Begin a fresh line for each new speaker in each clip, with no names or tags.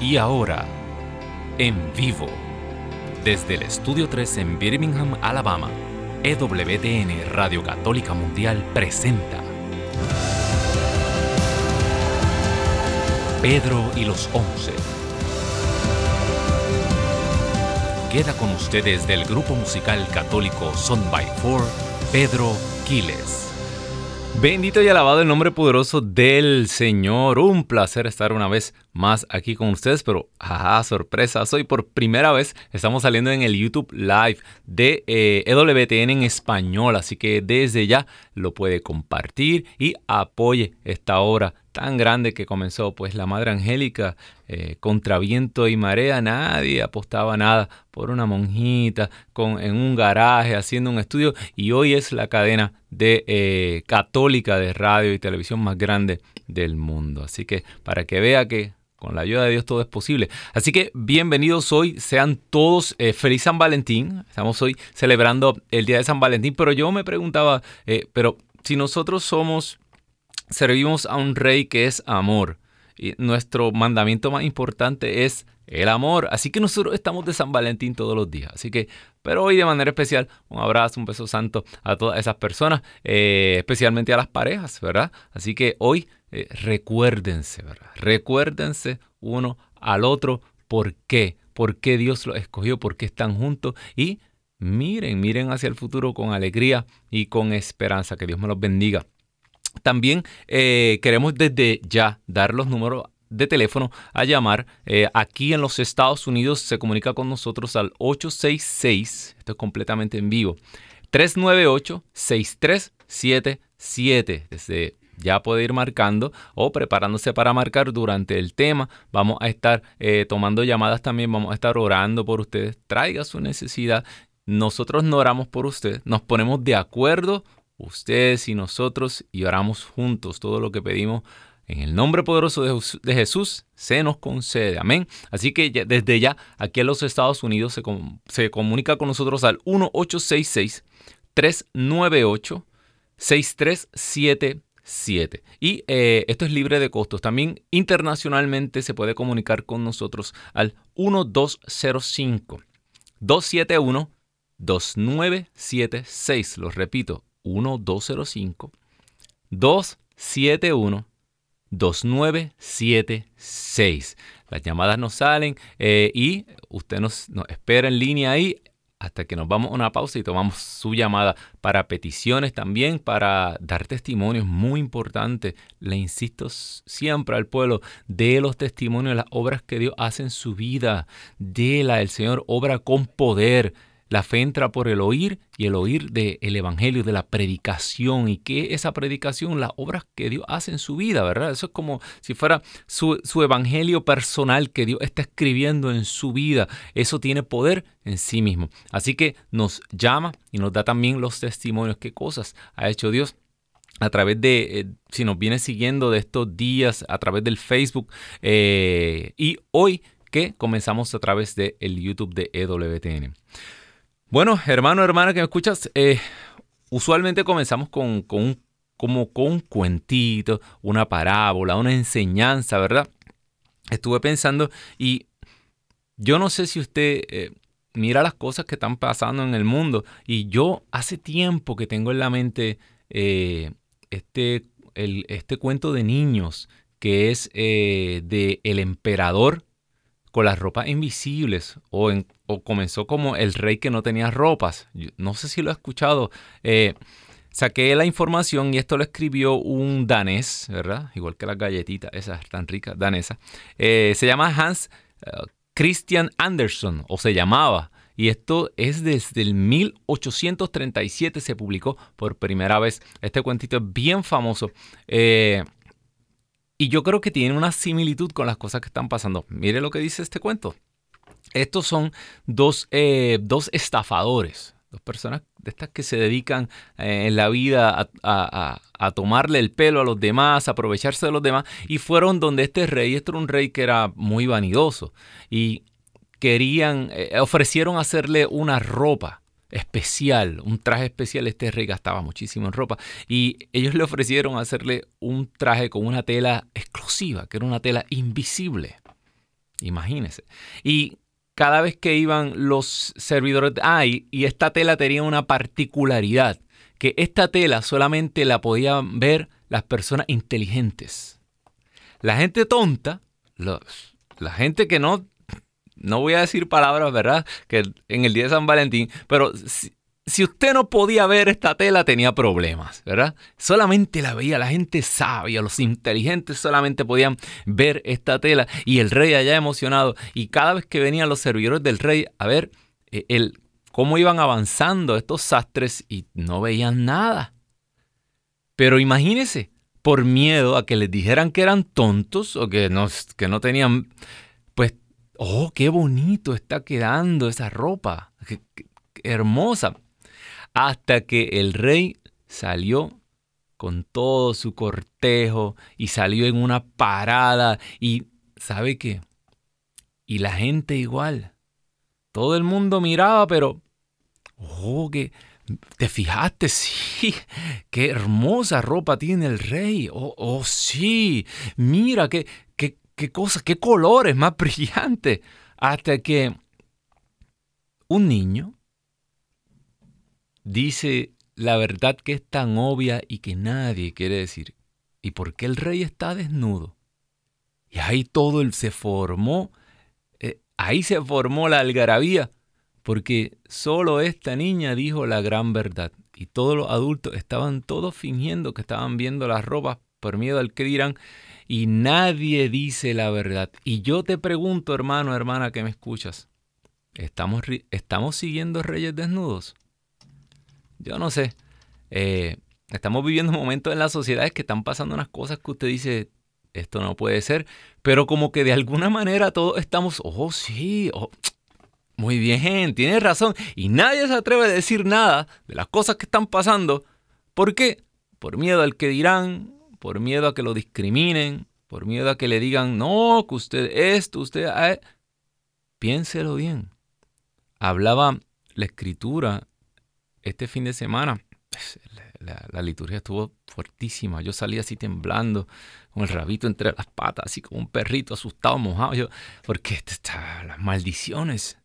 Y ahora, en vivo, desde el Estudio 3 en Birmingham, Alabama, EWTN Radio Católica Mundial presenta Pedro y los Once. Queda con ustedes del grupo musical católico Son by Four, Pedro Quiles. Bendito y alabado el nombre poderoso del Señor. Un placer estar una vez más aquí con ustedes, pero ajá, sorpresa, soy por primera vez, estamos saliendo en el YouTube Live de EWTN en español, así que desde ya lo puede compartir y apoye esta obra tan grande que comenzó, pues la Madre Angélica, eh, contra viento y marea, nadie apostaba nada por una monjita con, en un garaje haciendo un estudio y hoy es la cadena de eh, católica de radio y televisión más grande del mundo. Así que para que vea que con la ayuda de Dios todo es posible. Así que bienvenidos hoy, sean todos eh, feliz San Valentín. Estamos hoy celebrando el día de San Valentín, pero yo me preguntaba, pero si nosotros somos servimos a un rey que es amor. Y nuestro mandamiento más importante es el amor. Así que nosotros estamos de San Valentín todos los días. Así que, pero hoy de manera especial, un abrazo, un beso santo a todas esas personas, eh, especialmente a las parejas, ¿verdad? Así que hoy eh, recuérdense, ¿verdad? Recuérdense uno al otro por qué, por qué Dios los escogió, por qué están juntos y miren, miren hacia el futuro con alegría y con esperanza. Que Dios me los bendiga. También eh, queremos desde ya dar los números de teléfono a llamar. Eh, aquí en los Estados Unidos se comunica con nosotros al 866, esto es completamente en vivo, 398-6377. Desde ya puede ir marcando o preparándose para marcar durante el tema. Vamos a estar eh, tomando llamadas también, vamos a estar orando por ustedes. Traiga su necesidad. Nosotros no oramos por usted, nos ponemos de acuerdo ustedes y nosotros y oramos juntos todo lo que pedimos en el nombre poderoso de Jesús se nos concede. Amén. Así que desde ya, aquí en los Estados Unidos se, se comunica con nosotros al 1866-398-6377. Y eh, esto es libre de costos. También internacionalmente se puede comunicar con nosotros al 1205 271 2976. Lo repito, 1205 271 2976. Las llamadas nos salen eh, y usted nos, espera en línea ahí hasta que nos vamos a una pausa y tomamos su llamada para peticiones también, para dar testimonios. Muy importante, le insisto siempre al pueblo, de los testimonios, las obras que Dios hace en su vida, de la el Señor obra con poder. La fe entra por el oír y el oír del Evangelio, de la predicación. ¿Y qué esa predicación? Las obras que Dios hace en su vida, ¿verdad? Eso es como si fuera su, su Evangelio personal que Dios está escribiendo en su vida. Eso tiene poder en sí mismo. Así que nos llama y nos da también los testimonios. ¿Qué cosas ha hecho Dios? a través de, eh, si nos viene siguiendo de estos días, a través del Facebook. Eh, y hoy que comenzamos a través del el YouTube de EWTN. Bueno, hermano, hermana que me escuchas, eh, usualmente comenzamos con, un, como con un cuentito, una parábola, una enseñanza, ¿verdad? Estuve pensando y yo no sé si usted eh, mira las cosas que están pasando en el mundo y yo hace tiempo que tengo en la mente eh, este, este cuento de niños que es de El Emperador con las ropas invisibles o, comenzó como el rey que no tenía ropas. no sé si lo ha escuchado. Eh, saqué la información y esto lo escribió un danés, ¿verdad? Igual que las galletitas, esas tan ricas, danesas. Eh, se llama Hans eh, Christian Andersen, o se llamaba. Y esto es desde el 1837 se publicó por primera vez. Este cuentito es bien famoso. Y yo creo que tiene una similitud con las cosas que están pasando. Mire lo que dice este cuento. Estos son dos, eh, estafadores, dos personas de estas que se dedican eh, en la vida a, tomarle el pelo a los demás, a aprovecharse de los demás, y fueron donde este rey, este era un rey que era muy vanidoso, y querían, eh, ofrecieron hacerle una ropa especial, un traje especial. Este rey gastaba muchísimo en ropa y ellos le ofrecieron hacerle un traje con una tela exclusiva, que era una tela invisible. Imagínense. Y cada vez que iban los servidores, ah, y, esta tela tenía una particularidad, que esta tela solamente la podían ver las personas inteligentes. La gente tonta, la gente que no, no voy a decir palabras, ¿verdad? Que en el día de San Valentín, pero usted no podía ver esta tela, tenía problemas, ¿verdad? Solamente la veía la gente sabia, los inteligentes solamente podían ver esta tela y el rey allá emocionado. Y cada vez que venían los servidores del rey a ver eh, el, cómo iban avanzando estos sastres y no veían nada. Pero imagínese, por miedo a que les dijeran que eran tontos o que no, que no tenían, pues, oh, qué bonito está quedando esa ropa, qué hermosa hasta que el rey salió con todo su cortejo y salió en una parada y ¿sabe qué? Y la gente igual. Todo el mundo miraba, pero oh, que te fijaste, sí, qué hermosa ropa tiene el rey. Oh, oh sí, mira qué, qué, qué cosas, qué colores más brillantes. Hasta que un niño dice la verdad que es tan obvia y que nadie quiere decir. ¿Y por qué el rey está desnudo? Y ahí todo se formó, eh, ahí se formó la algarabía, porque solo esta niña dijo la gran verdad. Y todos los adultos estaban todos fingiendo que estaban viendo las ropas por miedo al que dirán, y nadie dice la verdad. Y yo te pregunto, hermano, hermana, que me escuchas, ¿estamos, estamos siguiendo reyes desnudos? Yo no sé. Eh, estamos viviendo momentos en las sociedades que están pasando unas cosas que usted dice, esto no puede ser, pero como que de alguna manera todos estamos, oh sí, oh, muy bien, tiene razón, y nadie se atreve a decir nada de las cosas que están pasando. ¿Por qué? Por miedo al que dirán, por miedo a que lo discriminen, por miedo a que le digan, no, que usted esto, usted... Eh". Piénselo bien. Hablaba la escritura este fin de semana pues, la, liturgia estuvo fuertísima. Yo salí así temblando, con el rabito entre las patas, así como un perrito asustado, mojado. Yo, porque estaban las maldiciones.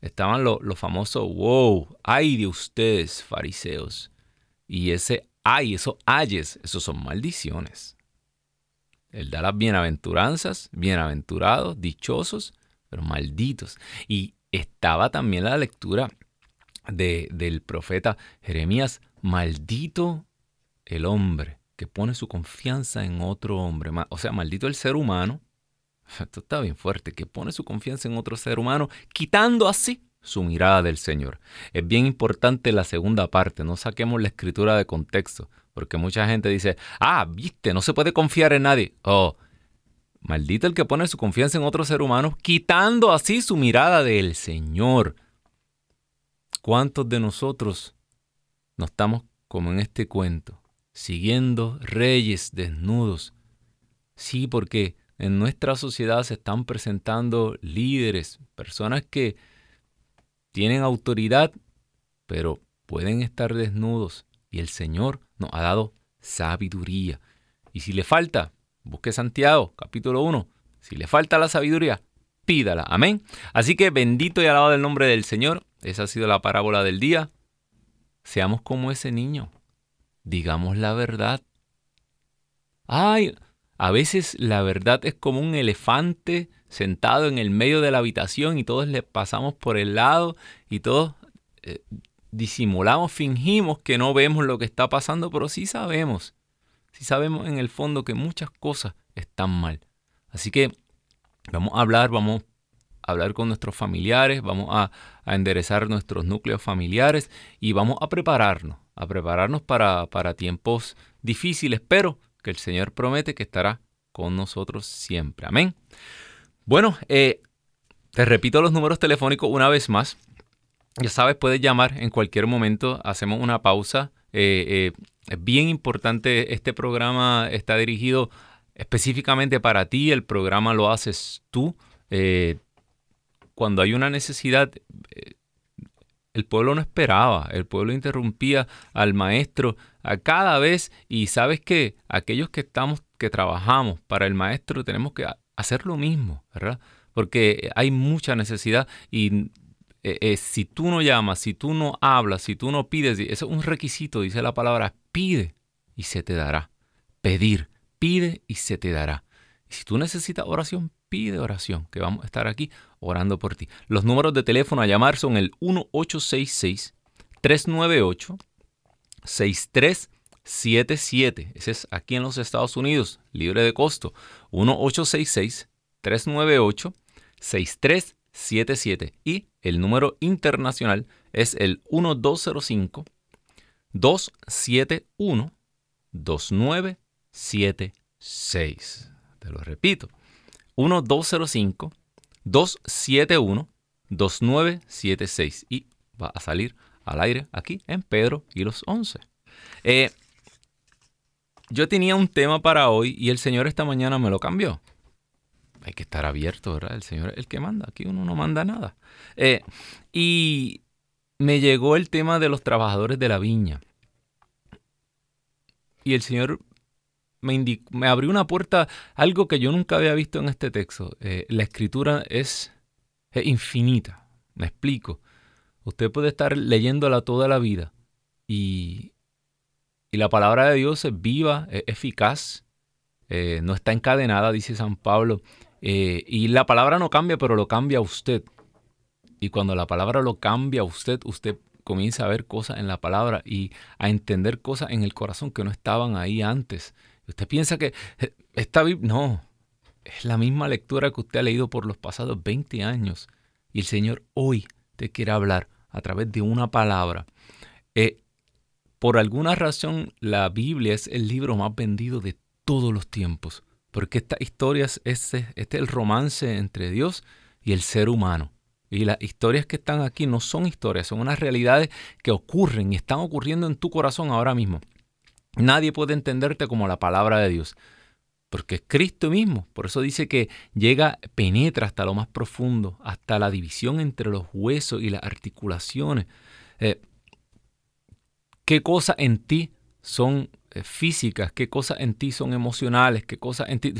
Estaban los famosos, wow, ay de ustedes, fariseos. Y ese ay, esos ayes, esos son maldiciones. Él da las bienaventuranzas, bienaventurados, dichosos, pero malditos. Y estaba también la lectura del profeta Jeremías, maldito el hombre que pone su confianza en otro hombre. O sea, maldito el ser humano. Esto está bien fuerte, que pone su confianza en otro ser humano, quitando así su mirada del Señor. Es bien importante la segunda parte, no saquemos la escritura de contexto, porque mucha gente dice, ah, viste, no se puede confiar en nadie. Oh, maldito el que pone su confianza en otro ser humano, quitando así su mirada del Señor. ¿Cuántos de nosotros no estamos como en este cuento, siguiendo reyes desnudos? Sí, porque en nuestra sociedad se están presentando líderes, personas que tienen autoridad, pero pueden estar desnudos. Y el Señor nos ha dado sabiduría. Y si le falta, busque Santiago, capítulo 1. Si le falta la sabiduría, pídala. Amén. Así que bendito y alabado el nombre del Señor. Esa ha sido la parábola del día. Seamos como ese niño. Digamos la verdad. Ay, a veces la verdad es como un elefante sentado en el medio de la habitación y todos le pasamos por el lado y todos eh, disimulamos, fingimos que no vemos lo que está pasando, pero sí sabemos. Sí sabemos en el fondo que muchas cosas están mal. Así que vamos a hablar, vamos hablar con nuestros familiares, vamos a, enderezar nuestros núcleos familiares y vamos a prepararnos, a prepararnos para, tiempos difíciles, pero que el Señor promete que estará con nosotros siempre. Amén. Bueno, eh, te repito los números telefónicos una vez más. Ya sabes, puedes llamar en cualquier momento. Hacemos una pausa. Eh, eh, es bien importante, este programa está dirigido específicamente para ti. El programa lo haces tú cuando hay una necesidad, eh, el pueblo no esperaba, el pueblo interrumpía al maestro a cada vez y sabes que aquellos que estamos, que trabajamos para el maestro tenemos que hacer lo mismo, ¿verdad? porque hay mucha necesidad y eh, eh, si tú no llamas, si tú no hablas, si tú no pides, eso es un requisito, dice la palabra, pide y se te dará. Pedir, pide y se te dará. Y si tú necesitas oración, pide oración, que vamos a estar aquí orando por ti. Los números de teléfono a llamar son el 1866 398 6377. Ese es aquí en los Estados Unidos, libre de costo. 1866 398 6377 y el número internacional es el 1205 271 2976. Te lo repito. 1205 271 2976 y va a salir al aire aquí en Pedro y los 11. Eh, yo tenía un tema para hoy y el Señor esta mañana me lo cambió. Hay que estar abierto, ¿verdad? El Señor es el que manda. Aquí uno no manda nada. Eh, y me llegó el tema de los trabajadores de la viña. Y el Señor me, abrió una puerta, algo que yo nunca había visto en este texto. Eh, la escritura es, infinita. Me explico. Usted puede estar leyéndola toda la vida y, y la palabra de Dios es viva, es eficaz, eh, no está encadenada, dice San Pablo. Eh, y la palabra no cambia, pero lo cambia usted. Y cuando la palabra lo cambia usted, usted comienza a ver cosas en la palabra y a entender cosas en el corazón que no estaban ahí antes. Usted piensa que eh, está no, es la misma lectura que usted ha leído por los pasados 20 años. Y el Señor hoy te quiere hablar a través de una palabra. Eh, por alguna razón, la Biblia es el libro más vendido de todos los tiempos. Porque esta historia es, este, este es el romance entre Dios y el ser humano. Y las historias que están aquí no son historias, son unas realidades que ocurren y están ocurriendo en tu corazón ahora mismo. Nadie puede entenderte como la palabra de Dios, porque es Cristo mismo. Por eso dice que llega, penetra hasta lo más profundo, hasta la división entre los huesos y las articulaciones. Eh, ¿Qué cosas en ti son eh, físicas? ¿Qué cosas en ti son emocionales? ¿Qué cosas en ti...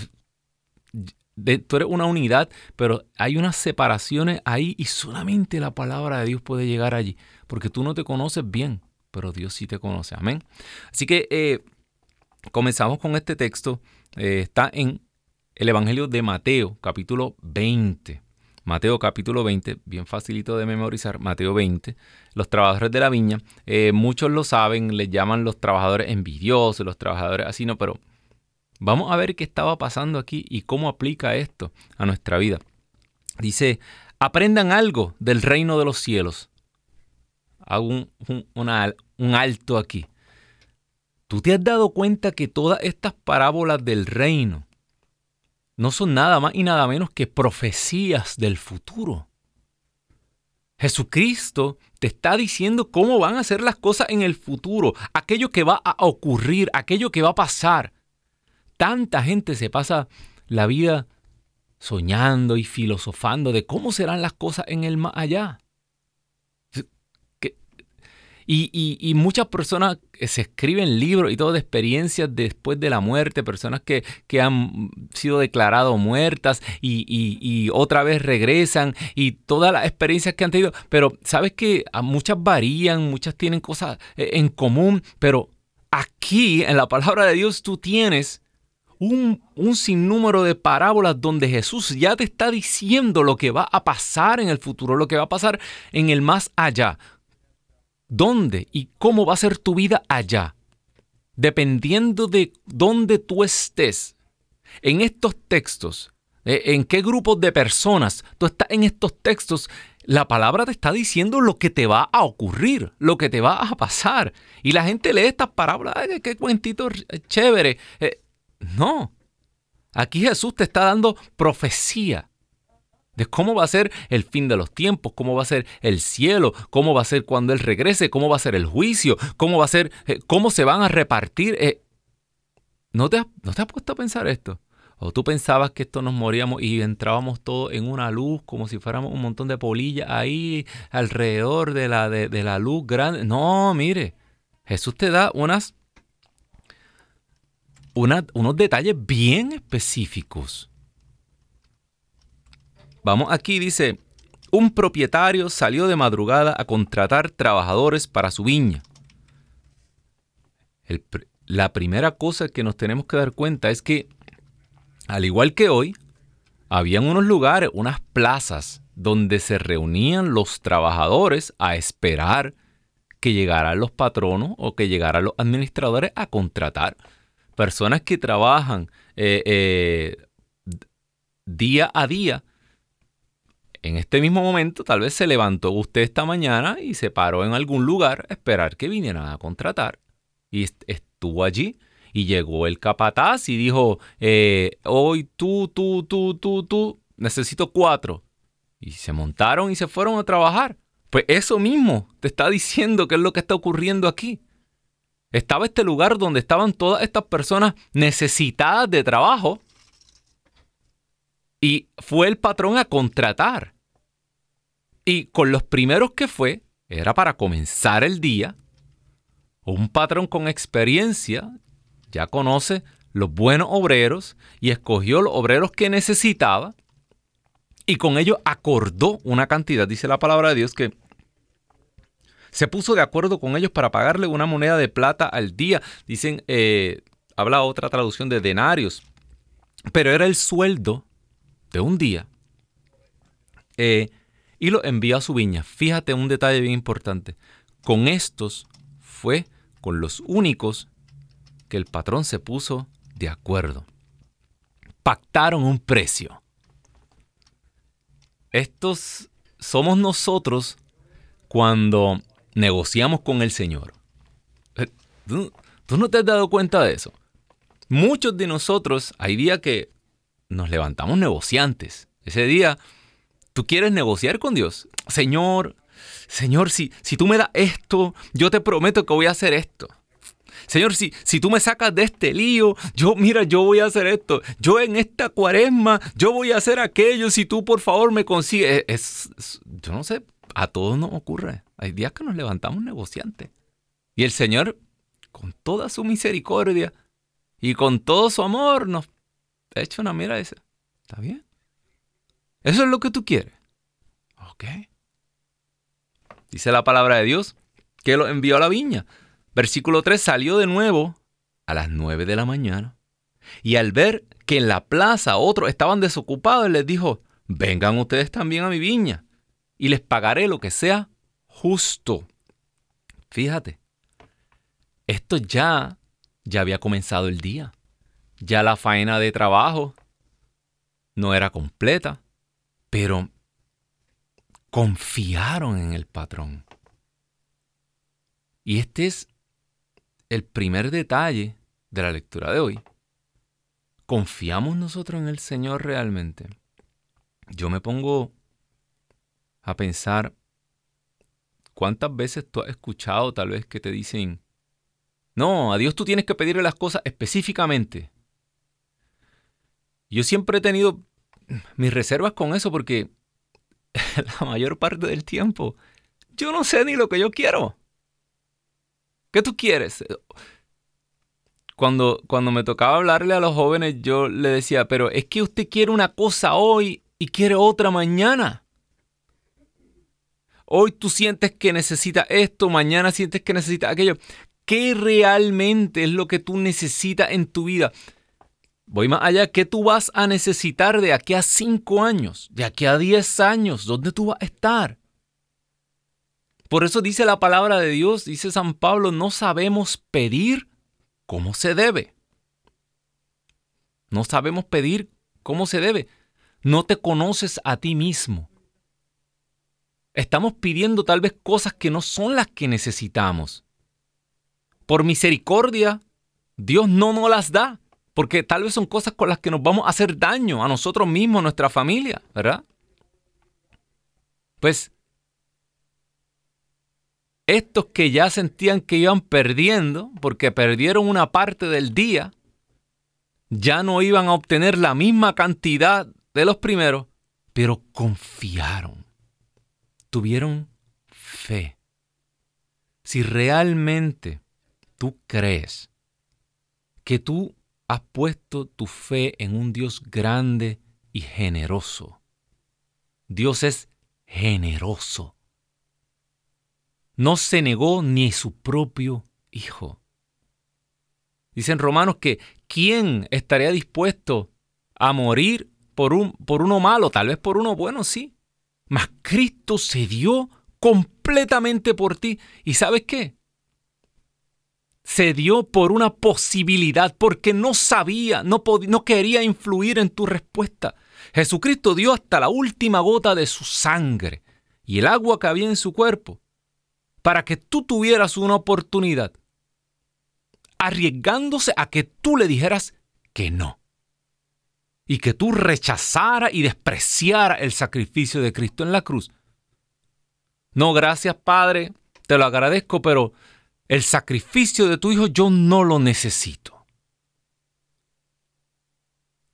tú eres una unidad, pero hay unas separaciones ahí y solamente la palabra de Dios puede llegar allí, porque tú no te conoces bien pero Dios sí te conoce. Amén. Así que eh, comenzamos con este texto. Eh, está en el Evangelio de Mateo, capítulo 20. Mateo capítulo 20, bien facilito de memorizar, Mateo 20, los trabajadores de la viña, eh, muchos lo saben, les llaman los trabajadores envidiosos, los trabajadores así, no, pero vamos a ver qué estaba pasando aquí y cómo aplica esto a nuestra vida. Dice, aprendan algo del reino de los cielos hago un, alto aquí. ¿Tú te has dado cuenta que todas estas parábolas del reino no son nada más y nada menos que profecías del futuro? Jesucristo te está diciendo cómo van a ser las cosas en el futuro, aquello que va a ocurrir, aquello que va a pasar. Tanta gente se pasa la vida soñando y filosofando de cómo serán las cosas en el más allá. Y, muchas personas se escriben libros y todo de experiencias después de la muerte, personas que, han sido declaradas muertas y, otra vez regresan y todas las experiencias que han tenido. Pero sabes que muchas varían, muchas tienen cosas eh, en común, pero aquí en la palabra de Dios tú tienes un, un, sinnúmero de parábolas donde Jesús ya te está diciendo lo que va a pasar en el futuro, lo que va a pasar en el más allá dónde y cómo va a ser tu vida allá. Dependiendo de dónde tú estés, en estos textos, eh, en qué grupos de personas tú estás en estos textos, la palabra te está diciendo lo que te va a ocurrir, lo que te va a pasar. Y la gente lee estas parábolas, qué cuentito chévere. Eh, no, aquí Jesús te está dando profecía de cómo va a ser el fin de los tiempos, cómo va a ser el cielo, cómo va a ser cuando Él regrese, cómo va a ser el juicio, cómo va a ser, eh, cómo se van a repartir. Eh. ¿No, te has, ¿No te has puesto a pensar esto? ¿O tú pensabas que esto nos moríamos y entrábamos todos en una luz como si fuéramos un montón de polillas ahí alrededor de la, de, la luz grande? No, mire, Jesús te da unas, unos detalles bien específicos vamos aquí, dice, un propietario salió de madrugada a contratar trabajadores para su viña. la primera cosa que nos tenemos que dar cuenta es que, al igual que hoy, habían unos lugares, unas plazas, donde se reunían los trabajadores a esperar que llegaran los patronos o que llegaran los administradores a contratar. Personas que trabajan eh, eh, día a día. En este mismo momento, tal vez se levantó usted esta mañana y se paró en algún lugar a esperar que vinieran a contratar. Y estuvo allí y llegó el capataz y dijo, eh, hoy tú, tú, tú, tú, tú, necesito cuatro. Y se montaron y se fueron a trabajar. Pues eso mismo te está diciendo qué es lo que está ocurriendo aquí. Estaba este lugar donde estaban todas estas personas necesitadas de trabajo y fue el patrón a contratar. Y con los primeros que fue, era para comenzar el día. Un patrón con experiencia ya conoce los buenos obreros y escogió los obreros que necesitaba y con ello acordó una cantidad, dice la palabra de Dios, que se puso de acuerdo con ellos para pagarle una moneda de plata al día. Dicen, eh, habla otra traducción de denarios, pero era el sueldo de un día. Eh, y lo envió a su viña. Fíjate un detalle bien importante. Con estos fue con los únicos que el patrón se puso de acuerdo. Pactaron un precio. Estos somos nosotros cuando negociamos con el Señor. Eh, ¿Tú, no te has dado cuenta de eso? Muchos de nosotros hay días que nos levantamos negociantes. Ese día, tú quieres negociar con Dios. Señor, Señor, si, si tú me das esto, yo te prometo que voy a hacer esto. Señor, si, si tú me sacas de este lío, yo, mira, yo voy a hacer esto. Yo en esta cuaresma, yo voy a hacer aquello. Si tú, por favor, me consigues. es, yo no sé, a todos nos ocurre. Hay días que nos levantamos negociantes. Y el Señor, con toda su misericordia y con todo su amor, nos echa una mira esa. ¿Está bien? Eso es lo que tú quieres. Ok. Dice la palabra de Dios que lo envió a la viña. Versículo 3 salió de nuevo a las 9 de la mañana. Y al ver que en la plaza otros estaban desocupados, les dijo, vengan ustedes también a mi viña y les pagaré lo que sea justo. Fíjate, esto ya, ya había comenzado el día. Ya la faena de trabajo no era completa, pero confiaron en el patrón. Y este es el primer detalle de la lectura de hoy. ¿Confiamos nosotros en el Señor realmente? Yo me pongo a pensar cuántas veces tú has escuchado tal vez que te dicen, no, a Dios tú tienes que pedirle las cosas específicamente. Yo siempre he tenido mis reservas con eso porque la mayor parte del tiempo yo no sé ni lo que yo quiero. ¿Qué tú quieres? Cuando, cuando me tocaba hablarle a los jóvenes, yo le decía, pero es que usted quiere una cosa hoy y quiere otra mañana. Hoy tú sientes que necesitas esto, mañana sientes que necesitas aquello. ¿Qué realmente es lo que tú necesitas en tu vida? Voy más allá, ¿qué tú vas a necesitar de aquí a cinco años, de aquí a diez años? ¿Dónde tú vas a estar? Por eso dice la palabra de Dios, dice San Pablo, no sabemos pedir como se debe. No sabemos pedir como se debe. No te conoces a ti mismo. Estamos pidiendo tal vez cosas que no son las que necesitamos. Por misericordia, Dios no nos las da, porque tal vez son cosas con las que nos vamos a hacer daño a nosotros mismos, a nuestra familia, ¿verdad? Pues estos que ya sentían que iban perdiendo, porque perdieron una parte del día, ya no iban a obtener la misma cantidad de los primeros, pero confiaron tuvieron fe. Si realmente tú crees que tú has puesto tu fe en un Dios grande y generoso, Dios es generoso. No se negó ni su propio Hijo. Dicen Romanos que ¿quién estaría dispuesto a morir por, un, por uno malo? Tal vez por uno bueno, sí. Mas Cristo se dio completamente por ti. ¿Y sabes qué? Se dio por una posibilidad, porque no sabía, no, no quería influir en tu respuesta. Jesucristo dio hasta la última gota de su sangre y el agua que había en su cuerpo para que tú tuvieras una oportunidad, arriesgándose a que tú le dijeras que no. Y que tú rechazara y despreciara el sacrificio de Cristo en la cruz. No, gracias Padre, te lo agradezco, pero el sacrificio de tu Hijo yo no lo necesito.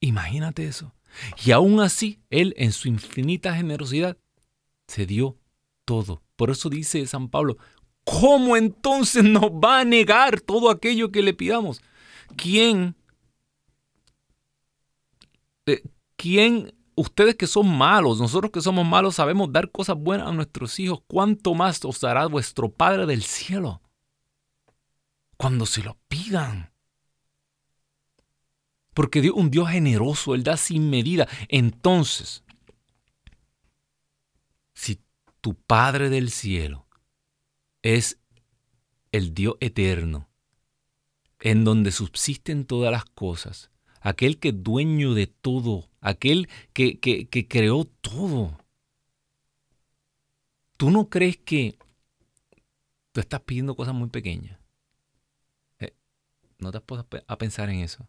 Imagínate eso. Y aún así, Él en su infinita generosidad se dio todo. Por eso dice San Pablo, ¿cómo entonces nos va a negar todo aquello que le pidamos? ¿Quién? Eh, ¿Quién? Ustedes que son malos, nosotros que somos malos sabemos dar cosas buenas a nuestros hijos, ¿cuánto más os dará vuestro Padre del cielo? Cuando se lo pidan. Porque Dios, un Dios generoso, Él da sin medida. Entonces, si tu Padre del cielo es el Dios eterno, en donde subsisten todas las cosas, aquel que es dueño de todo, aquel que, que, creó todo. ¿Tú no crees que tú estás pidiendo cosas muy pequeñas? No te puedes a pensar en eso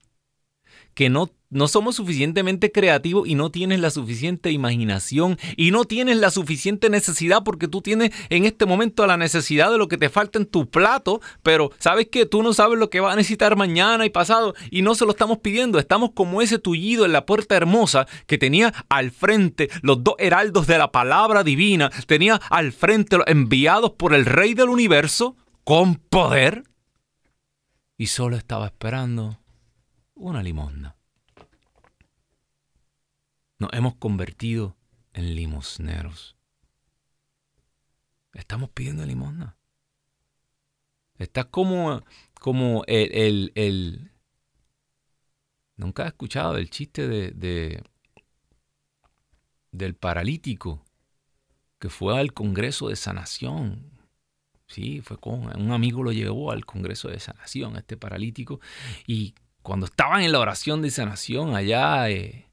que no, no somos suficientemente creativos y no tienes la suficiente imaginación y no tienes la suficiente necesidad porque tú tienes en este momento la necesidad de lo que te falta en tu plato, pero sabes que tú no sabes lo que vas a necesitar mañana y pasado y no se lo estamos pidiendo. Estamos como ese tullido en la puerta hermosa que tenía al frente los dos heraldos de la palabra divina, tenía al frente los enviados por el rey del universo con poder y solo estaba esperando una limosna. Nos hemos convertido en limosneros. Estamos pidiendo limosna. Está como, como el, el, Nunca he escuchado el chiste de, del paralítico que fue al Congreso de Sanación. Sí, fue con un amigo lo llevó al Congreso de Sanación, este paralítico, y cuando estaban en la oración de sanación allá, eh,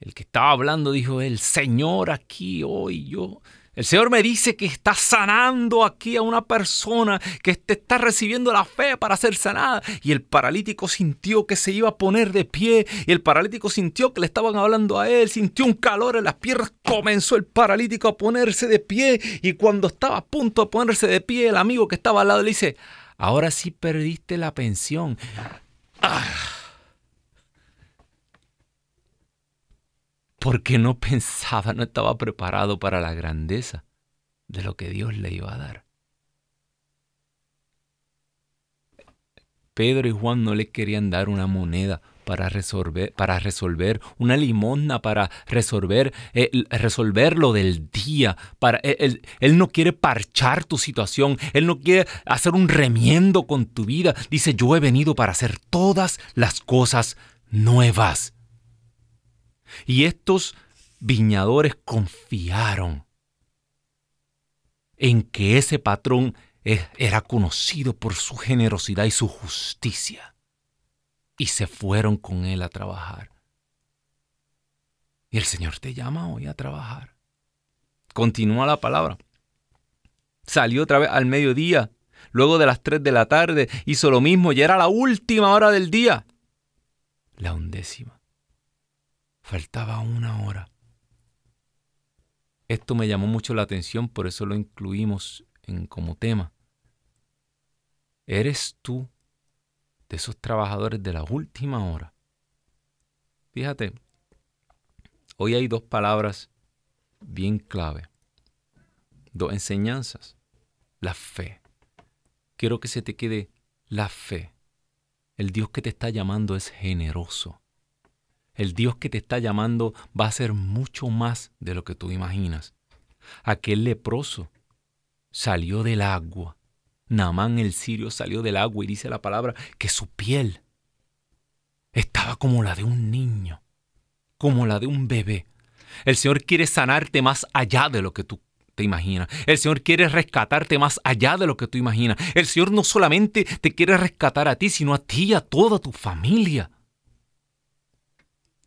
el que estaba hablando dijo, el Señor aquí hoy, yo, el Señor me dice que está sanando aquí a una persona que está recibiendo la fe para ser sanada. Y el paralítico sintió que se iba a poner de pie. Y el paralítico sintió que le estaban hablando a él. Sintió un calor en las piernas. Comenzó el paralítico a ponerse de pie. Y cuando estaba a punto de ponerse de pie, el amigo que estaba al lado le dice, ahora sí perdiste la pensión. Porque no pensaba, no estaba preparado para la grandeza de lo que Dios le iba a dar. Pedro y Juan no le querían dar una moneda para resolver, para resolver una limosna, para resolver, eh, resolver lo del día. Para, él, él, no quiere parchar tu situación, Él no quiere hacer un remiendo con tu vida. Dice, yo he venido para hacer todas las cosas nuevas. Y estos viñadores confiaron en que ese patrón era conocido por su generosidad y su justicia y se fueron con él a trabajar. Y el Señor te llama hoy a trabajar. Continúa la palabra. Salió otra vez al mediodía, luego de las tres de la tarde, hizo lo mismo, y era la última hora del día. La undécima. Faltaba una hora. Esto me llamó mucho la atención, por eso lo incluimos en, como tema. ¿Eres tú de esos trabajadores de la última hora. Fíjate, hoy hay dos palabras bien clave, dos enseñanzas. La fe. Quiero que se te quede la fe. El Dios que te está llamando es generoso. El Dios que te está llamando va a ser mucho más de lo que tú imaginas. Aquel leproso salió del agua. Naamán el sirio salió del agua y dice la palabra que su piel estaba como la de un niño, como la de un bebé. El Señor quiere sanarte más allá de lo que tú te imaginas. El Señor quiere rescatarte más allá de lo que tú imaginas. El Señor no solamente te quiere rescatar a ti, sino a ti y a toda tu familia.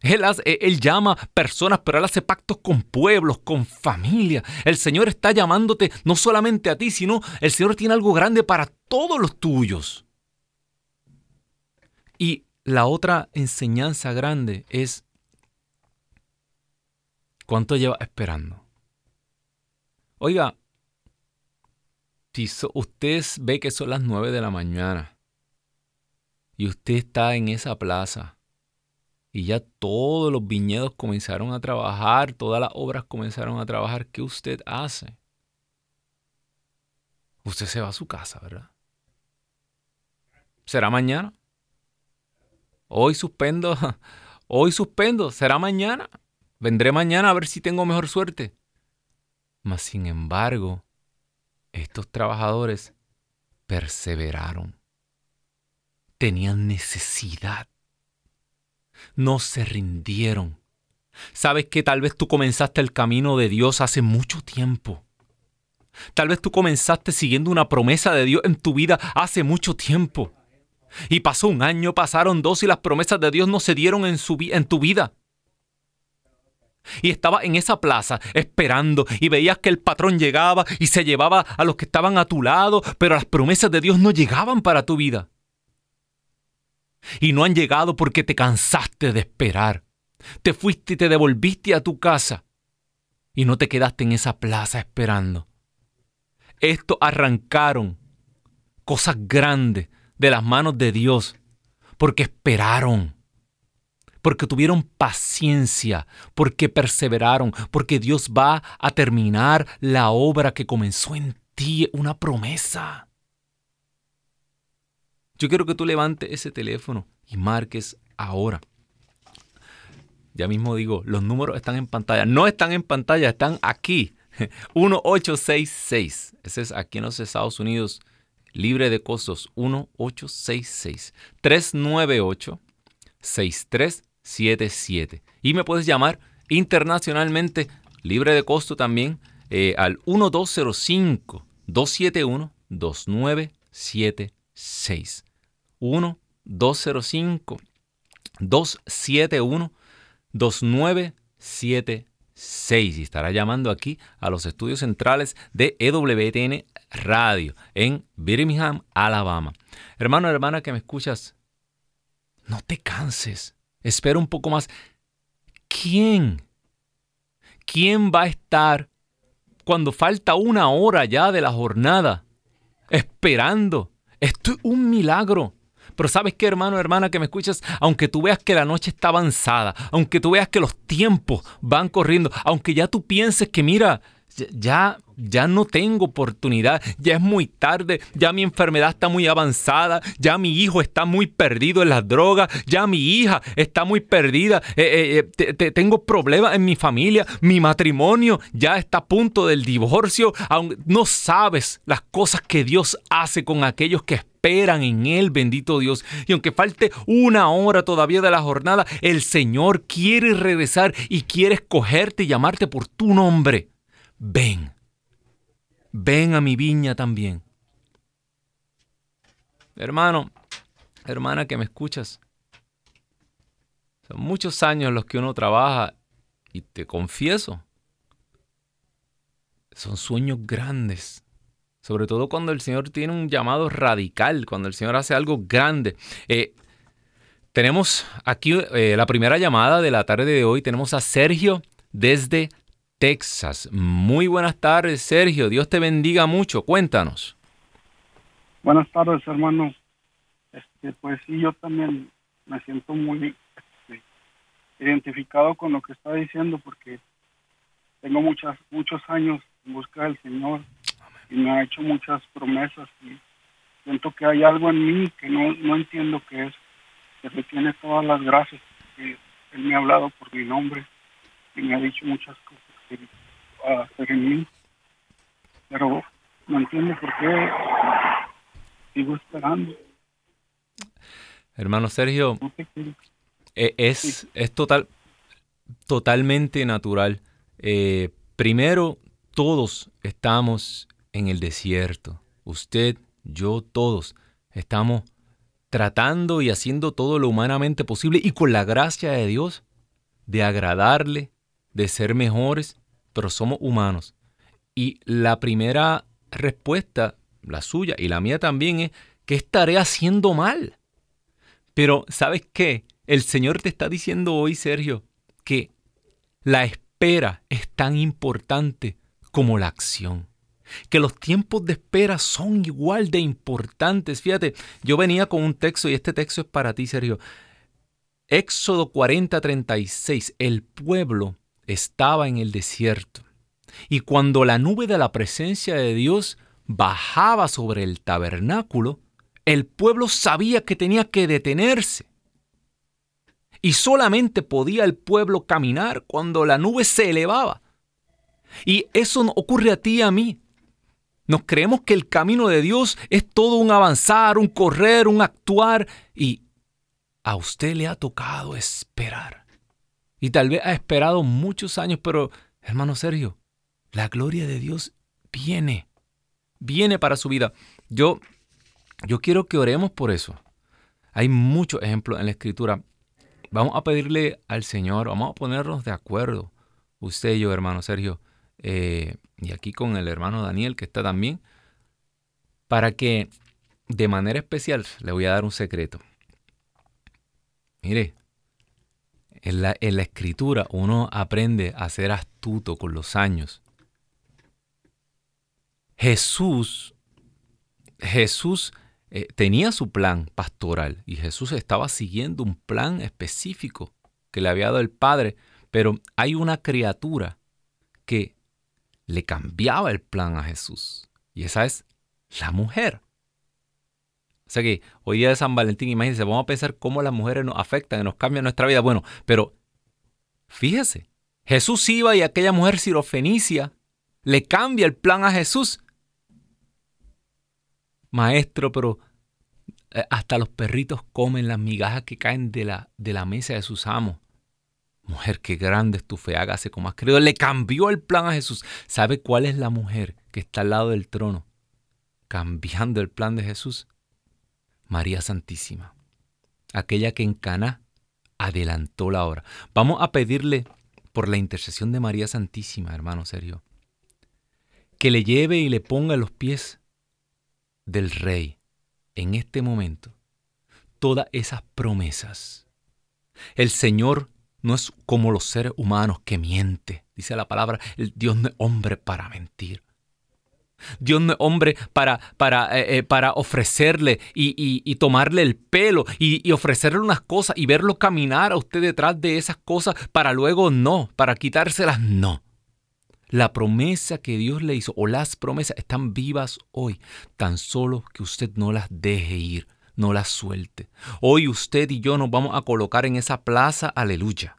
Él, él, llama personas, pero Él hace pactos con pueblos, con familia. El Señor está llamándote no solamente a ti, sino el Señor tiene algo grande para todos los tuyos. Y la otra enseñanza grande es cuánto lleva esperando. Oiga, si usted ve que son las nueve de la mañana y usted está en esa plaza y ya todos los viñedos comenzaron a trabajar, todas las obras comenzaron a trabajar, ¿qué usted hace? Usted se va a su casa, ¿verdad? ¿Será mañana? Hoy suspendo, hoy suspendo, será mañana. Vendré mañana a ver si tengo mejor suerte. Mas sin embargo, estos trabajadores perseveraron. Tenían necesidad no se rindieron. Sabes que tal vez tú comenzaste el camino de Dios hace mucho tiempo. Tal vez tú comenzaste siguiendo una promesa de Dios en tu vida hace mucho tiempo. Y pasó un año, pasaron dos y las promesas de Dios no se dieron en, su, en tu vida. Y estaba en esa plaza esperando y veías que el patrón llegaba y se llevaba a los que estaban a tu lado, pero las promesas de Dios no llegaban para tu vida y no han llegado porque te cansaste de esperar. Te fuiste y te devolviste a tu casa y no te quedaste en esa plaza esperando. Esto arrancaron cosas grandes de las manos de Dios porque esperaron, porque tuvieron paciencia, porque perseveraron, porque Dios va a terminar la obra que comenzó en ti, una promesa. Yo quiero que tú levantes ese teléfono y marques ahora. Ya mismo digo, los números están en pantalla. No están en pantalla, están aquí. 1866. Ese es aquí en los Estados Unidos, libre de costos. 1866 398 6377. Y me puedes llamar internacionalmente, libre de costo también, eh, al 1205 271 2976. 1-205-271-2976 y estará llamando aquí a los estudios centrales de EWTN Radio en Birmingham, Alabama. Hermano, hermana que me escuchas, no te canses, espera un poco más. ¿Quién? ¿Quién va a estar cuando falta una hora ya de la jornada esperando? Esto es un milagro. Pero sabes qué, hermano, hermana, que me escuchas, aunque tú veas que la noche está avanzada, aunque tú veas que los tiempos van corriendo, aunque ya tú pienses que, mira, ya, ya no tengo oportunidad, ya es muy tarde, ya mi enfermedad está muy avanzada, ya mi hijo está muy perdido en las drogas, ya mi hija está muy perdida, eh, eh, eh, tengo problemas en mi familia, mi matrimonio ya está a punto del divorcio, aunque no sabes las cosas que Dios hace con aquellos que esperan en Él, bendito Dios. Y aunque falte una hora todavía de la jornada, el Señor quiere regresar y quiere escogerte y llamarte por tu nombre ven, ven a mi viña también. Hermano, hermana que me escuchas, son muchos años los que uno trabaja y te confieso, son sueños grandes. Sobre todo cuando el Señor tiene un llamado radical, cuando el Señor hace algo grande. Eh, tenemos aquí eh, la primera llamada de la tarde de hoy. Tenemos a Sergio desde Texas. Muy buenas tardes, Sergio. Dios te bendiga mucho. Cuéntanos.
Buenas tardes, hermano. Este, pues sí, yo también me siento muy este, identificado con lo que está diciendo porque tengo muchas, muchos años en busca del Señor y me ha hecho muchas promesas y siento que hay algo en mí que no, no entiendo qué es, que retiene todas las gracias. Que Él me ha hablado por mi nombre y me ha dicho muchas cosas que va a hacer en mí. Pero no entiendo por qué sigo esperando.
Hermano Sergio, e, es, es total, totalmente natural. Eh, primero, todos estamos en el desierto. Usted, yo, todos estamos tratando y haciendo todo lo humanamente posible y con la gracia de Dios de agradarle, de ser mejores, pero somos humanos. Y la primera respuesta, la suya y la mía también, es que estaré haciendo mal. Pero, ¿sabes qué? El Señor te está diciendo hoy, Sergio, que la espera es tan importante como la acción. Que los tiempos de espera son igual de importantes. Fíjate, yo venía con un texto y este texto es para ti, Sergio. Éxodo 40:36, el pueblo estaba en el desierto. Y cuando la nube de la presencia de Dios bajaba sobre el tabernáculo, el pueblo sabía que tenía que detenerse. Y solamente podía el pueblo caminar cuando la nube se elevaba. Y eso ocurre a ti y a mí. Nos creemos que el camino de Dios es todo un avanzar, un correr, un actuar. Y a usted le ha tocado esperar. Y tal vez ha esperado muchos años, pero hermano Sergio, la gloria de Dios viene. Viene para su vida. Yo, yo quiero que oremos por eso. Hay muchos ejemplos en la escritura. Vamos a pedirle al Señor, vamos a ponernos de acuerdo, usted y yo, hermano Sergio, eh, y aquí con el hermano Daniel que está también, para que de manera especial le voy a dar un secreto. Mire, en la, en la escritura uno aprende a ser astuto con los años. Jesús, Jesús eh, tenía su plan pastoral y Jesús estaba siguiendo un plan específico que le había dado el Padre, pero hay una criatura que le cambiaba el plan a Jesús y esa es la mujer. O sea que hoy día de San Valentín, imagínense, vamos a pensar cómo las mujeres nos afectan y nos cambian nuestra vida. Bueno, pero fíjese, Jesús iba y aquella mujer sirofenicia le cambia el plan a Jesús Maestro, pero eh, hasta los perritos comen las migajas que caen de la, de la mesa de sus amos. Mujer, qué grande es tu fe, hágase como has creído. Le cambió el plan a Jesús. ¿Sabe cuál es la mujer que está al lado del trono? Cambiando el plan de Jesús. María Santísima. Aquella que en Caná adelantó la hora. Vamos a pedirle por la intercesión de María Santísima, hermano serio, que le lleve y le ponga los pies del rey en este momento todas esas promesas. El Señor no es como los seres humanos que miente, dice la palabra, el Dios no es hombre para mentir. Dios no es hombre para, para, eh, eh, para ofrecerle y, tomarle el pelo y, y, ofrecerle unas cosas y verlo caminar a usted detrás de esas cosas para luego no, para quitárselas no. La promesa que Dios le hizo o las promesas están vivas hoy, tan solo que usted no las deje ir, no las suelte. Hoy usted y yo nos vamos a colocar en esa plaza, aleluya.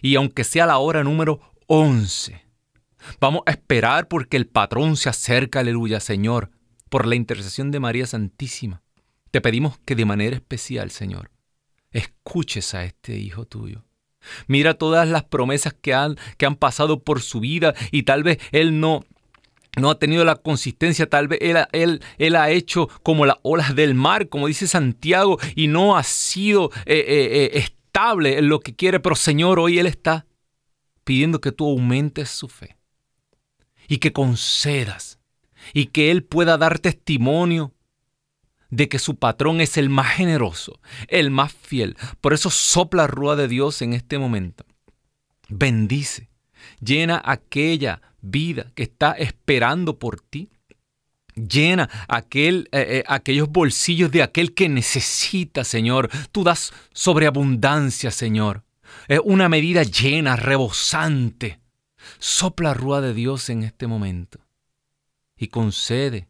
Y aunque sea la hora número 11, vamos a esperar porque el patrón se acerca, aleluya, Señor, por la intercesión de María Santísima. Te pedimos que de manera especial, Señor, escuches a este hijo tuyo Mira todas las promesas que han, que han pasado por su vida y tal vez él no, no ha tenido la consistencia, tal vez él, él, él, ha hecho como las olas del mar, como dice Santiago, y no ha sido eh, eh, eh, estable en lo que quiere, pero Señor, hoy Él está pidiendo que tú aumentes su fe y que concedas y que Él pueda dar testimonio de que su patrón es el más generoso, el más fiel. Por eso sopla rúa de Dios en este momento. Bendice, llena aquella vida que está esperando por ti. Llena aquel, eh, eh, aquellos bolsillos de aquel que necesita, Señor. Tú das sobreabundancia, Señor. Es una medida llena, rebosante. Sopla rúa de Dios en este momento y concede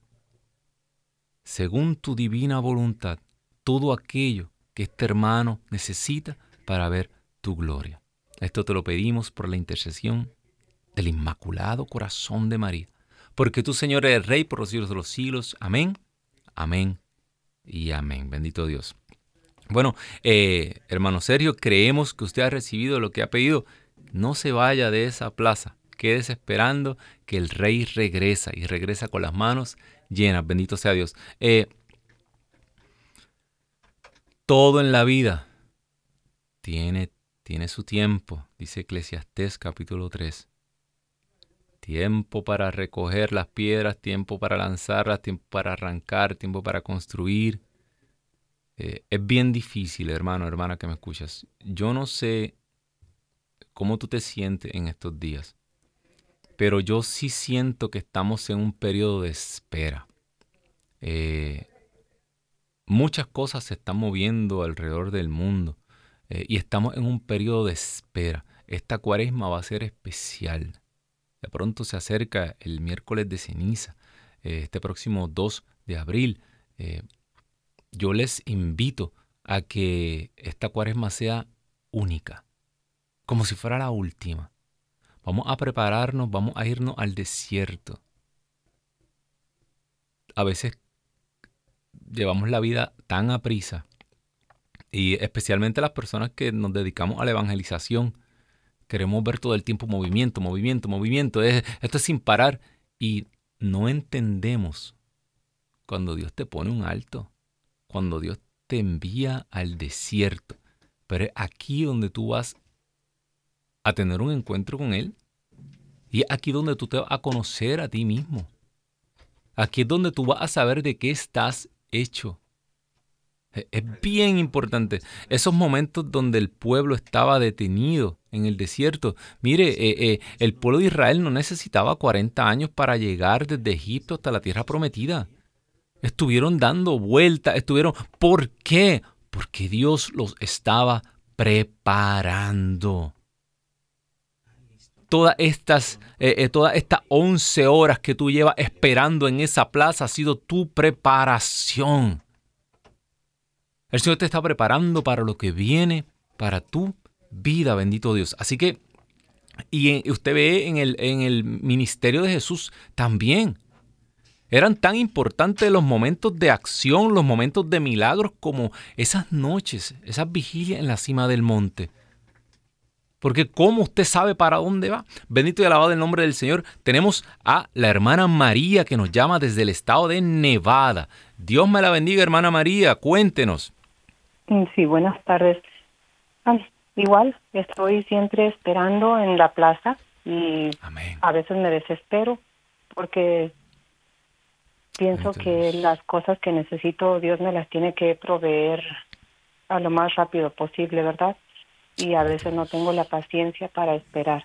según tu divina voluntad, todo aquello que este hermano necesita para ver tu gloria. Esto te lo pedimos por la intercesión del Inmaculado Corazón de María, porque tú, Señor, eres Rey por los siglos de los siglos. Amén, amén y amén. Bendito Dios. Bueno, eh, hermano Sergio, creemos que usted ha recibido lo que ha pedido. No se vaya de esa plaza. Quédese esperando que el rey regresa y regresa con las manos llenas. Bendito sea Dios. Eh, todo en la vida tiene, tiene su tiempo, dice Eclesiastés capítulo 3. Tiempo para recoger las piedras, tiempo para lanzarlas, tiempo para arrancar, tiempo para construir. Eh, es bien difícil, hermano, hermana que me escuchas. Yo no sé cómo tú te sientes en estos días, pero yo sí siento que estamos en un periodo de espera. Eh, muchas cosas se están moviendo alrededor del mundo eh, y estamos en un periodo de espera. Esta cuaresma va a ser especial. De pronto se acerca el miércoles de ceniza, este próximo 2 de abril yo les invito a que esta cuaresma sea única, como si fuera la última. Vamos a prepararnos, vamos a irnos al desierto. A veces llevamos la vida tan a prisa y especialmente las personas que nos dedicamos a la evangelización, queremos ver todo el tiempo movimiento, movimiento, movimiento. Esto es sin parar y no entendemos cuando Dios te pone un alto cuando Dios te envía al desierto. Pero es aquí donde tú vas a tener un encuentro con Él. Y es aquí donde tú te vas a conocer a ti mismo. Aquí es donde tú vas a saber de qué estás hecho. Es bien importante. Esos momentos donde el pueblo estaba detenido en el desierto. Mire, eh, eh, el pueblo de Israel no necesitaba 40 años para llegar desde Egipto hasta la tierra prometida. Estuvieron dando vueltas, estuvieron... ¿Por qué? Porque Dios los estaba preparando. Todas estas, eh, eh, todas estas 11 horas que tú llevas esperando en esa plaza ha sido tu preparación. El Señor te está preparando para lo que viene, para tu vida, bendito Dios. Así que, y usted ve en el, en el ministerio de Jesús también, eran tan importantes los momentos de acción, los momentos de milagros como esas noches, esas vigilias en la cima del monte. Porque ¿cómo usted sabe para dónde va? Bendito y alabado el nombre del Señor. Tenemos a la hermana María que nos llama desde el estado de Nevada. Dios me la bendiga, hermana María. Cuéntenos.
Mm, sí, buenas tardes. Ah, igual, estoy siempre esperando en la plaza y a veces me desespero porque Pienso que las cosas que necesito Dios me las tiene que proveer a lo más rápido posible, ¿verdad? Y a veces no tengo la paciencia para esperar.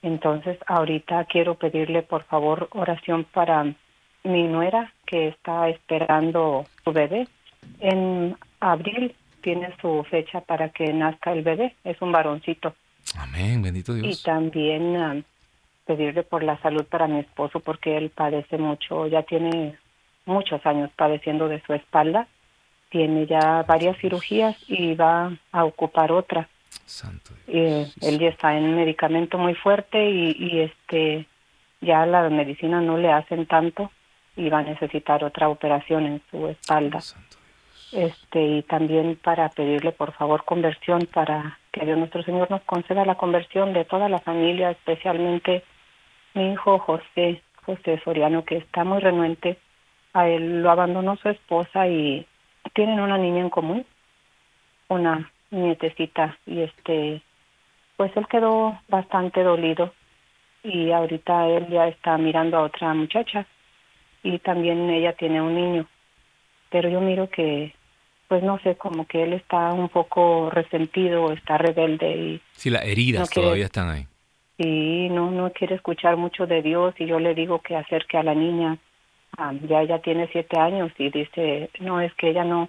Entonces, ahorita quiero pedirle, por favor, oración para mi nuera que está esperando su bebé. En abril tiene su fecha para que nazca el bebé. Es un varoncito.
Amén, bendito Dios.
Y también ah, pedirle por la salud para mi esposo porque él padece mucho, ya tiene muchos años padeciendo de su espalda, tiene ya varias cirugías y va a ocupar otra.
Santo
Dios. él ya está en medicamento muy fuerte y, este ya la medicina no le hacen tanto y va a necesitar otra operación en su espalda. Este y también para pedirle por favor conversión para que Dios nuestro Señor nos conceda la conversión de toda la familia, especialmente mi hijo José, José Soriano, que está muy renuente. A él lo abandonó su esposa y tienen una niña en común, una nietecita, y este, pues él quedó bastante dolido y ahorita él ya está mirando a otra muchacha y también ella tiene un niño. Pero yo miro que, pues no sé, como que él está un poco resentido, está rebelde y...
Sí, las heridas todavía están ahí.
Y no no quiere escuchar mucho de Dios y yo le digo que acerque a la niña ah, ya ella tiene siete años y dice no es que ella no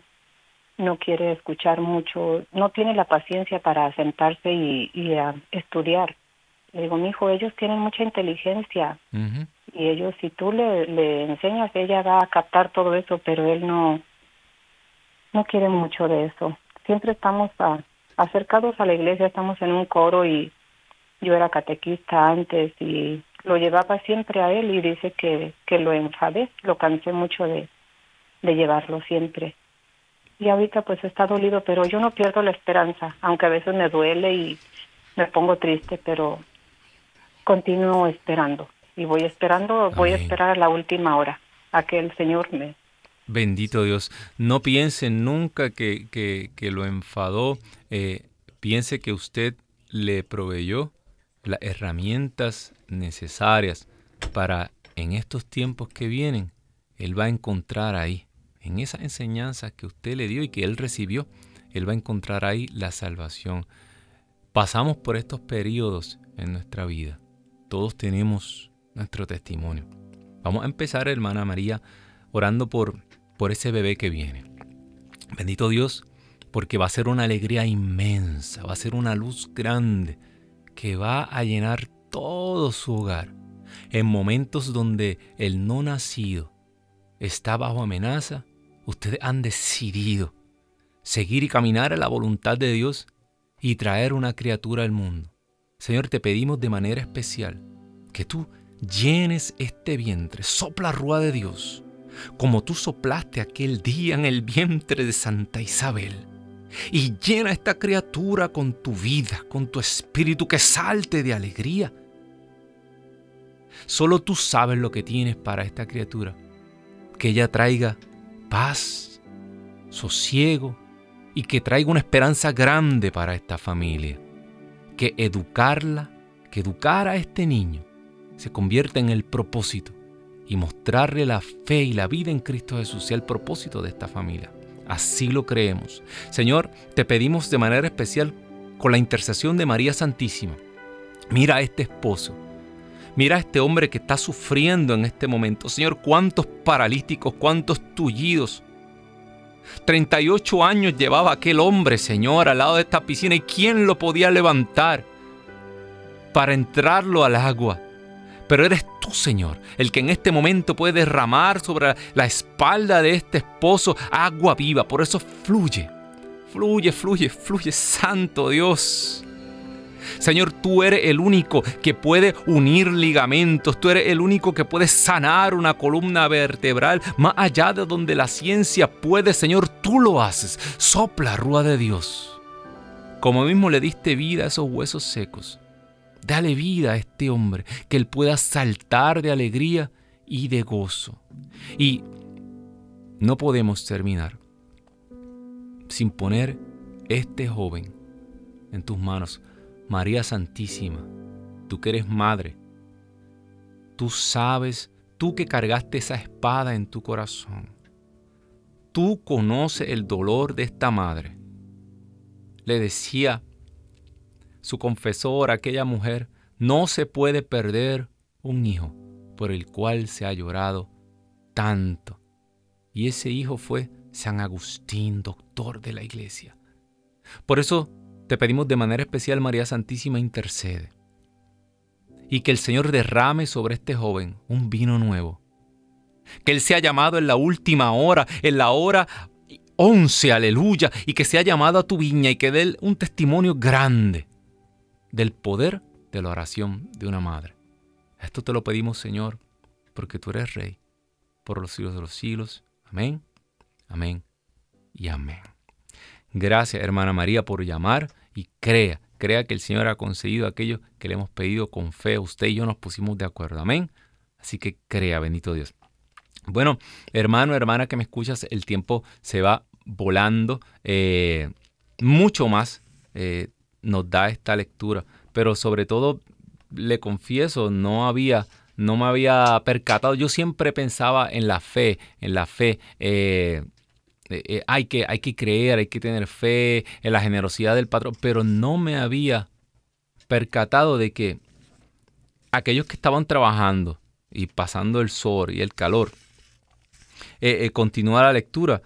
no quiere escuchar mucho no tiene la paciencia para sentarse y, y estudiar. Le digo mi hijo ellos tienen mucha inteligencia y ellos si tú le, le enseñas ella va a captar todo eso pero él no no quiere mucho de eso siempre estamos a acercados a la iglesia, estamos en un coro y yo era catequista antes y lo llevaba siempre a él y dice que, que lo enfadé, lo cansé mucho de, de llevarlo siempre. Y ahorita pues está dolido, pero yo no pierdo la esperanza, aunque a veces me duele y me pongo triste, pero continúo esperando. Y voy esperando, voy a esperar a la última hora, a que el Señor me...
Bendito Dios. No piense nunca que, que, lo enfadó. Eh, piense que usted le proveyó las herramientas necesarias para en estos tiempos que vienen, Él va a encontrar ahí, en esa enseñanza que usted le dio y que Él recibió, Él va a encontrar ahí la salvación. Pasamos por estos periodos en nuestra vida. Todos tenemos nuestro testimonio. Vamos a empezar, hermana María, orando por, por ese bebé que viene. Bendito Dios, porque va a ser una alegría inmensa, va a ser una luz grande que va a llenar todo su hogar. En momentos donde el no nacido está bajo amenaza, ustedes han decidido seguir y caminar a la voluntad de Dios y traer una criatura al mundo. Señor, te pedimos de manera especial que tú llenes este vientre, sopla rúa de Dios, como tú soplaste aquel día en el vientre de Santa Isabel y llena esta criatura con tu vida, con tu espíritu que salte de alegría. Solo tú sabes lo que tienes para esta criatura. Que ella traiga paz, sosiego y que traiga una esperanza grande para esta familia. Que educarla, que educar a este niño se convierta en el propósito y mostrarle la fe y la vida en Cristo Jesús sea el propósito de esta familia. Así lo creemos. Señor, te pedimos de manera especial con la intercesión de María Santísima. Mira a este esposo. Mira a este hombre que está sufriendo en este momento. Señor, cuántos paralíticos, cuántos tullidos. 38 años llevaba aquel hombre, Señor, al lado de esta piscina. ¿Y quién lo podía levantar para entrarlo al agua? Pero eres tú, Señor, el que en este momento puede derramar sobre la espalda de este esposo agua viva. Por eso fluye, fluye, fluye, fluye, Santo Dios. Señor, tú eres el único que puede unir ligamentos, tú eres el único que puede sanar una columna vertebral más allá de donde la ciencia puede, Señor, tú lo haces. Sopla, rúa de Dios. Como mismo le diste vida a esos huesos secos, Dale vida a este hombre, que él pueda saltar de alegría y de gozo. Y no podemos terminar sin poner este joven en tus manos. María Santísima, tú que eres madre, tú sabes, tú que cargaste esa espada en tu corazón, tú conoces el dolor de esta madre. Le decía su confesor, aquella mujer, no se puede perder un hijo por el cual se ha llorado tanto. Y ese hijo fue San Agustín, doctor de la iglesia. Por eso te pedimos de manera especial, María Santísima, intercede. Y que el Señor derrame sobre este joven un vino nuevo. Que Él sea llamado en la última hora, en la hora once, aleluya, y que sea llamado a tu viña y que dé un testimonio grande del poder de la oración de una madre. Esto te lo pedimos, Señor, porque tú eres Rey, por los siglos de los siglos. Amén, amén y amén. Gracias, hermana María, por llamar y crea, crea que el Señor ha conseguido aquello que le hemos pedido con fe. Usted y yo nos pusimos de acuerdo. Amén. Así que crea, bendito Dios. Bueno, hermano, hermana que me escuchas, el tiempo se va volando. Eh, mucho más eh, nos da esta lectura. Pero sobre todo, le confieso, no había, no me había percatado. Yo siempre pensaba en la fe, en la fe. Eh, eh, eh, hay, que, hay que creer, hay que tener fe en la generosidad del patrón, pero no me había percatado de que aquellos que estaban trabajando y pasando el sol y el calor, continúa la lectura.